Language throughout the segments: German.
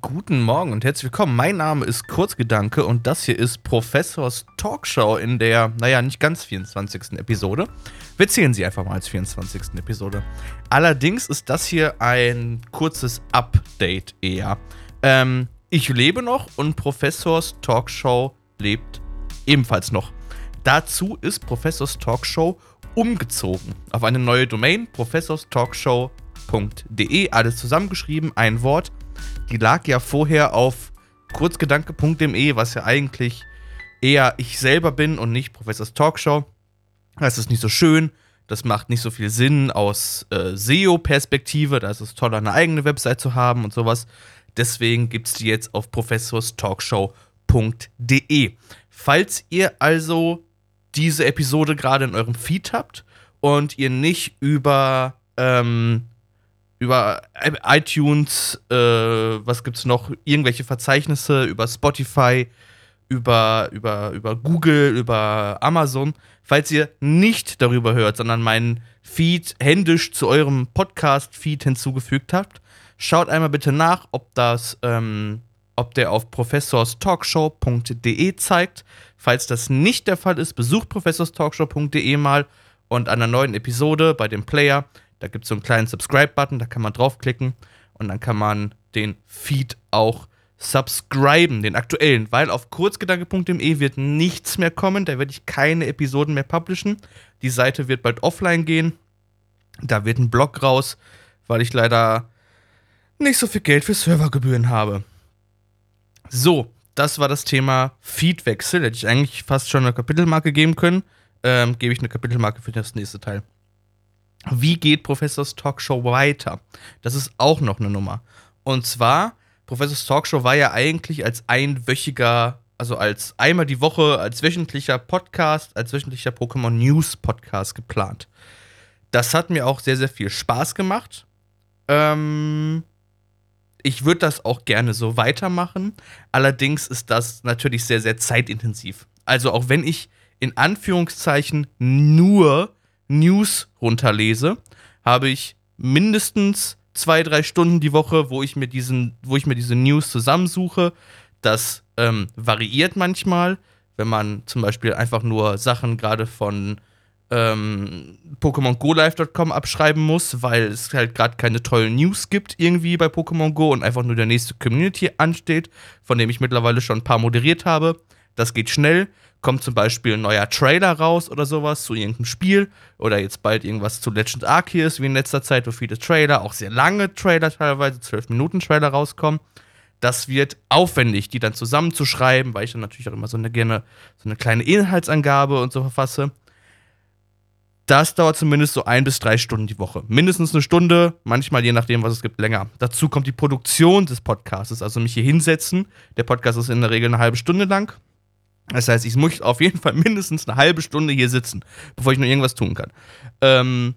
Guten Morgen und herzlich willkommen. Mein Name ist Kurzgedanke und das hier ist Professors Talkshow in der, naja, nicht ganz 24. Episode. Wir zählen sie einfach mal als 24. Episode. Allerdings ist das hier ein kurzes Update eher. Ähm, ich lebe noch und Professors Talkshow lebt ebenfalls noch. Dazu ist Professors Talkshow umgezogen auf eine neue Domain, professorstalkshow.de, alles zusammengeschrieben, ein Wort die lag ja vorher auf kurzgedanke.de, was ja eigentlich eher ich selber bin und nicht Professors Talkshow. Das ist nicht so schön, das macht nicht so viel Sinn aus äh, SEO-Perspektive, da ist es toll, eine eigene Website zu haben und sowas. Deswegen gibt es die jetzt auf professorstalkshow.de. Falls ihr also diese Episode gerade in eurem Feed habt und ihr nicht über ähm, über iTunes, äh, was gibt's noch, irgendwelche Verzeichnisse, über Spotify, über, über, über Google, über Amazon. Falls ihr nicht darüber hört, sondern meinen Feed händisch zu eurem Podcast-Feed hinzugefügt habt, schaut einmal bitte nach, ob das, ähm, ob der auf professorstalkshow.de zeigt. Falls das nicht der Fall ist, besucht professorstalkshow.de mal und an der neuen Episode bei dem Player da gibt es so einen kleinen Subscribe-Button, da kann man draufklicken und dann kann man den Feed auch subscriben, den aktuellen, weil auf kurzgedanke.de wird nichts mehr kommen, da werde ich keine Episoden mehr publishen. Die Seite wird bald offline gehen. Da wird ein Blog raus, weil ich leider nicht so viel Geld für Servergebühren habe. So, das war das Thema Feedwechsel. Hätte ich eigentlich fast schon eine Kapitelmarke geben können. Ähm, gebe ich eine Kapitelmarke für das nächste Teil. Wie geht Professors Talkshow weiter? Das ist auch noch eine Nummer. Und zwar, Professors Talkshow war ja eigentlich als einwöchiger, also als einmal die Woche, als wöchentlicher Podcast, als wöchentlicher Pokémon News Podcast geplant. Das hat mir auch sehr, sehr viel Spaß gemacht. Ähm, ich würde das auch gerne so weitermachen. Allerdings ist das natürlich sehr, sehr zeitintensiv. Also auch wenn ich in Anführungszeichen nur News runterlese, habe ich mindestens zwei, drei Stunden die Woche, wo ich mir diesen, wo ich mir diese News zusammensuche. Das ähm, variiert manchmal, wenn man zum Beispiel einfach nur Sachen gerade von ähm, Pokémon Go Live.com abschreiben muss, weil es halt gerade keine tollen News gibt irgendwie bei Pokémon Go und einfach nur der nächste Community ansteht, von dem ich mittlerweile schon ein paar moderiert habe. Das geht schnell kommt zum Beispiel ein neuer Trailer raus oder sowas zu irgendeinem Spiel oder jetzt bald irgendwas zu Legend Arceus wie in letzter Zeit, wo viele Trailer, auch sehr lange Trailer teilweise, 12 Minuten Trailer rauskommen. Das wird aufwendig, die dann zusammenzuschreiben, weil ich dann natürlich auch immer so eine gerne so eine kleine Inhaltsangabe und so verfasse. Das dauert zumindest so ein bis drei Stunden die Woche. Mindestens eine Stunde, manchmal je nachdem, was es gibt, länger. Dazu kommt die Produktion des Podcasts, also mich hier hinsetzen. Der Podcast ist in der Regel eine halbe Stunde lang das heißt, ich muss auf jeden Fall mindestens eine halbe Stunde hier sitzen, bevor ich nur irgendwas tun kann. Ähm,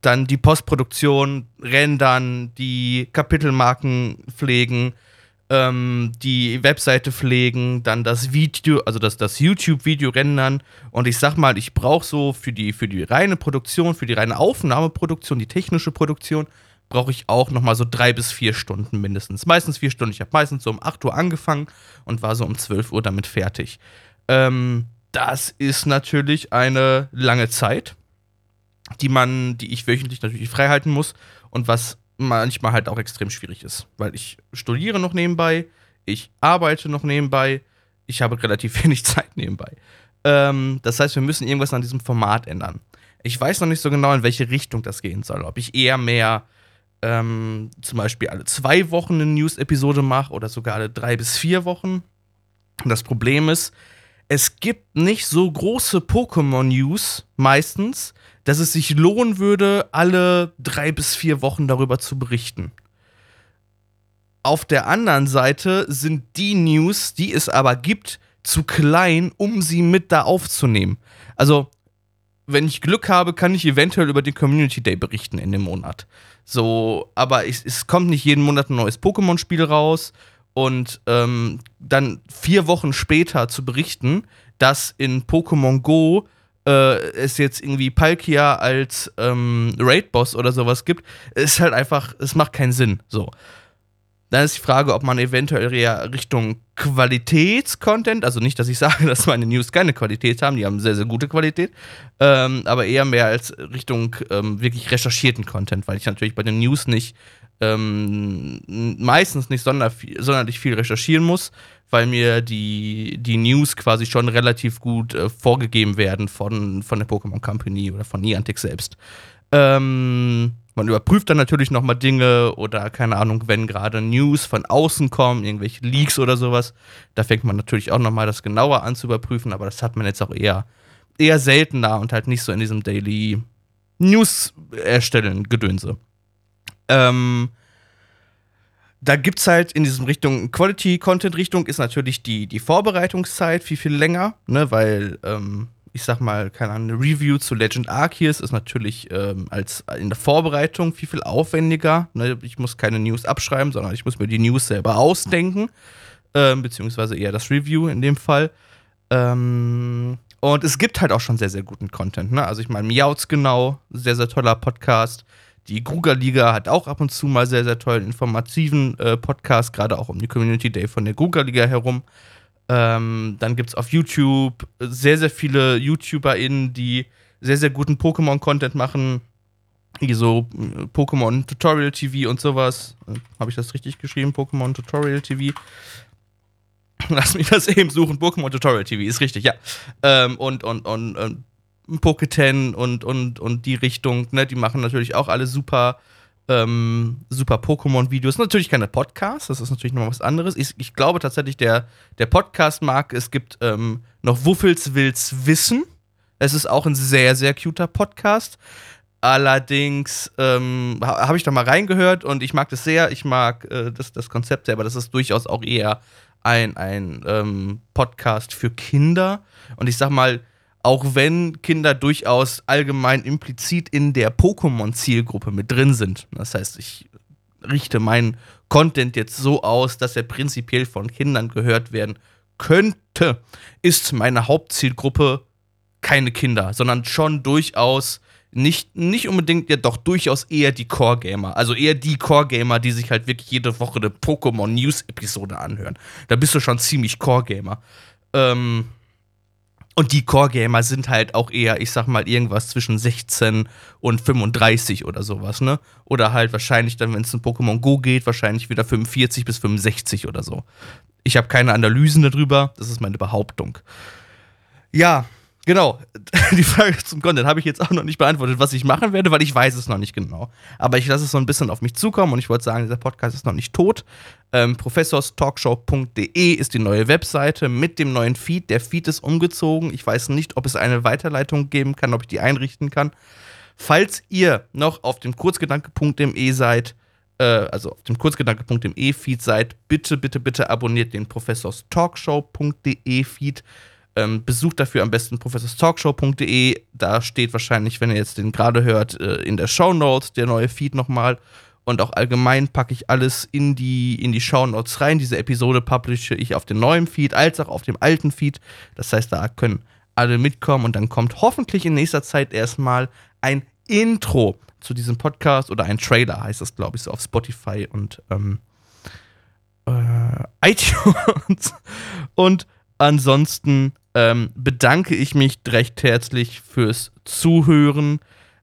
dann die Postproduktion, rendern, die Kapitelmarken pflegen, ähm, die Webseite pflegen, dann das Video, also das, das YouTube-Video rendern. Und ich sag mal, ich brauche so für die, für die reine Produktion, für die reine Aufnahmeproduktion, die technische Produktion, brauche ich auch nochmal so drei bis vier Stunden mindestens. Meistens vier Stunden. Ich habe meistens so um 8 Uhr angefangen und war so um 12 Uhr damit fertig. Ähm, das ist natürlich eine lange Zeit, die man, die ich wöchentlich natürlich frei halten muss und was manchmal halt auch extrem schwierig ist, weil ich studiere noch nebenbei, ich arbeite noch nebenbei, ich habe relativ wenig Zeit nebenbei. Ähm, das heißt, wir müssen irgendwas an diesem Format ändern. Ich weiß noch nicht so genau, in welche Richtung das gehen soll. Ob ich eher mehr ähm, zum Beispiel alle zwei Wochen eine News-Episode mache oder sogar alle drei bis vier Wochen. Das Problem ist, es gibt nicht so große Pokémon-News meistens, dass es sich lohnen würde, alle drei bis vier Wochen darüber zu berichten. Auf der anderen Seite sind die News, die es aber gibt, zu klein, um sie mit da aufzunehmen. Also, wenn ich Glück habe, kann ich eventuell über den Community Day berichten in dem Monat. So, aber es, es kommt nicht jeden Monat ein neues Pokémon-Spiel raus und ähm, dann vier Wochen später zu berichten, dass in Pokémon Go äh, es jetzt irgendwie Palkia als ähm, Raid-Boss oder sowas gibt, ist halt einfach, es macht keinen Sinn. So. Dann ist die Frage, ob man eventuell eher Richtung Qualitätscontent, also nicht, dass ich sage, dass meine News keine Qualität haben, die haben sehr, sehr gute Qualität, ähm, aber eher mehr als Richtung ähm, wirklich recherchierten Content, weil ich natürlich bei den News nicht ähm, meistens nicht sonder, sonderlich viel recherchieren muss, weil mir die, die News quasi schon relativ gut äh, vorgegeben werden von, von der Pokémon Company oder von Niantic selbst. Ähm, man überprüft dann natürlich nochmal Dinge oder keine Ahnung, wenn gerade News von außen kommen, irgendwelche Leaks oder sowas. Da fängt man natürlich auch nochmal das genauer an zu überprüfen, aber das hat man jetzt auch eher, eher seltener und halt nicht so in diesem Daily News erstellen Gedönse. Ähm, da gibt es halt in diesem Richtung, Quality-Content-Richtung ist natürlich die, die Vorbereitungszeit viel, viel länger, ne, weil ähm, ich sag mal, keine Ahnung, eine Review zu Legend Arceus ist natürlich ähm, als in der Vorbereitung viel, viel aufwendiger. Ne? Ich muss keine News abschreiben, sondern ich muss mir die News selber ausdenken. Ähm, beziehungsweise eher das Review in dem Fall. Ähm, und es gibt halt auch schon sehr, sehr guten Content. Ne? Also ich meine, Miauts genau, sehr, sehr toller Podcast. Die Kruger Liga hat auch ab und zu mal sehr, sehr tollen informativen äh, Podcast, gerade auch um die Community Day von der Kruger Liga herum. Ähm, dann gibt es auf YouTube sehr, sehr viele YouTuberInnen, die sehr, sehr guten Pokémon-Content machen. Wie so äh, Pokémon Tutorial TV und sowas. Äh, Habe ich das richtig geschrieben? Pokémon Tutorial TV. Lass mich das eben suchen. Pokémon Tutorial TV ist richtig, ja. Ähm, und, und, und, und Poketen und, und, und die Richtung, ne, die machen natürlich auch alle super ähm, super Pokémon-Videos. Natürlich keine Podcasts, das ist natürlich noch was anderes. Ich, ich glaube tatsächlich, der, der Podcast-Markt, es gibt ähm, noch Wuffels Wills Wissen. Es ist auch ein sehr, sehr cuter Podcast. Allerdings ähm, habe ich da mal reingehört und ich mag das sehr. Ich mag äh, das, das Konzept selber. Das ist durchaus auch eher ein, ein ähm, Podcast für Kinder. Und ich sag mal, auch wenn Kinder durchaus allgemein implizit in der Pokémon-Zielgruppe mit drin sind. Das heißt, ich richte meinen Content jetzt so aus, dass er prinzipiell von Kindern gehört werden könnte, ist meine Hauptzielgruppe keine Kinder, sondern schon durchaus nicht, nicht unbedingt, ja doch durchaus eher die Core-Gamer. Also eher die Core-Gamer, die sich halt wirklich jede Woche eine Pokémon-News-Episode anhören. Da bist du schon ziemlich Core-Gamer. Ähm, und die Core-Gamer sind halt auch eher, ich sag mal, irgendwas zwischen 16 und 35 oder sowas, ne? Oder halt wahrscheinlich dann, wenn es um Pokémon Go geht, wahrscheinlich wieder 45 bis 65 oder so. Ich habe keine Analysen darüber, das ist meine Behauptung. Ja, Genau, die Frage zum Content habe ich jetzt auch noch nicht beantwortet, was ich machen werde, weil ich weiß es noch nicht genau. Aber ich lasse es so ein bisschen auf mich zukommen und ich wollte sagen, dieser Podcast ist noch nicht tot. Ähm, professorstalkshow.de ist die neue Webseite mit dem neuen Feed. Der Feed ist umgezogen. Ich weiß nicht, ob es eine Weiterleitung geben kann, ob ich die einrichten kann. Falls ihr noch auf dem kurzgedanke.de seid, äh, also auf dem kurzgedanke.de Feed seid, bitte, bitte, bitte abonniert den professorstalkshow.de Feed. Ähm, besucht dafür am besten professorstalkshow.de. Da steht wahrscheinlich, wenn ihr jetzt den gerade hört, äh, in der Show Notes der neue Feed nochmal. Und auch allgemein packe ich alles in die, in die Show Notes rein. Diese Episode publische ich auf dem neuen Feed als auch auf dem alten Feed. Das heißt, da können alle mitkommen und dann kommt hoffentlich in nächster Zeit erstmal ein Intro zu diesem Podcast oder ein Trailer, heißt das, glaube ich, so auf Spotify und ähm, äh, iTunes. Und ansonsten ähm, bedanke ich mich recht herzlich fürs Zuhören.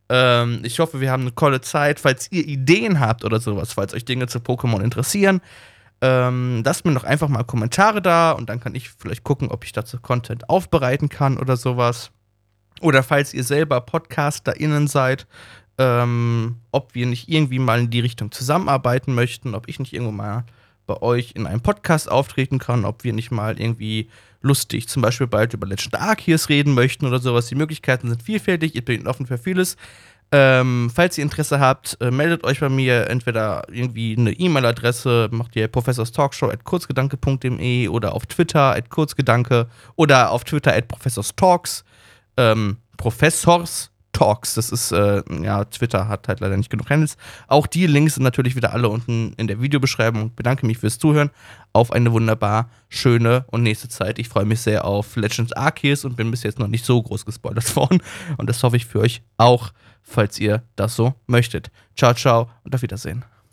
Ähm, ich hoffe, wir haben eine tolle Zeit. Falls ihr Ideen habt oder sowas, falls euch Dinge zu Pokémon interessieren, ähm, lasst mir doch einfach mal Kommentare da und dann kann ich vielleicht gucken, ob ich dazu Content aufbereiten kann oder sowas. Oder falls ihr selber PodcasterInnen seid, ähm, ob wir nicht irgendwie mal in die Richtung zusammenarbeiten möchten, ob ich nicht irgendwo mal bei euch in einem Podcast auftreten kann, ob wir nicht mal irgendwie lustig zum Beispiel bald über Legend Arceus reden möchten oder sowas. Die Möglichkeiten sind vielfältig, ich bin offen für vieles. Ähm, falls ihr Interesse habt, äh, meldet euch bei mir entweder irgendwie eine E-Mail-Adresse, macht ihr professorstalkshow.kurzgedanke.de oder auf Twitter at kurzgedanke oder auf Twitter at professorstalks. Ähm, Professors Talks. Das ist, äh, ja, Twitter hat halt leider nicht genug Handles. Auch die Links sind natürlich wieder alle unten in der Videobeschreibung. Ich bedanke mich fürs Zuhören. Auf eine wunderbar schöne und nächste Zeit. Ich freue mich sehr auf Legends Arceus und bin bis jetzt noch nicht so groß gespoilert worden. Und das hoffe ich für euch auch, falls ihr das so möchtet. Ciao, ciao und auf Wiedersehen.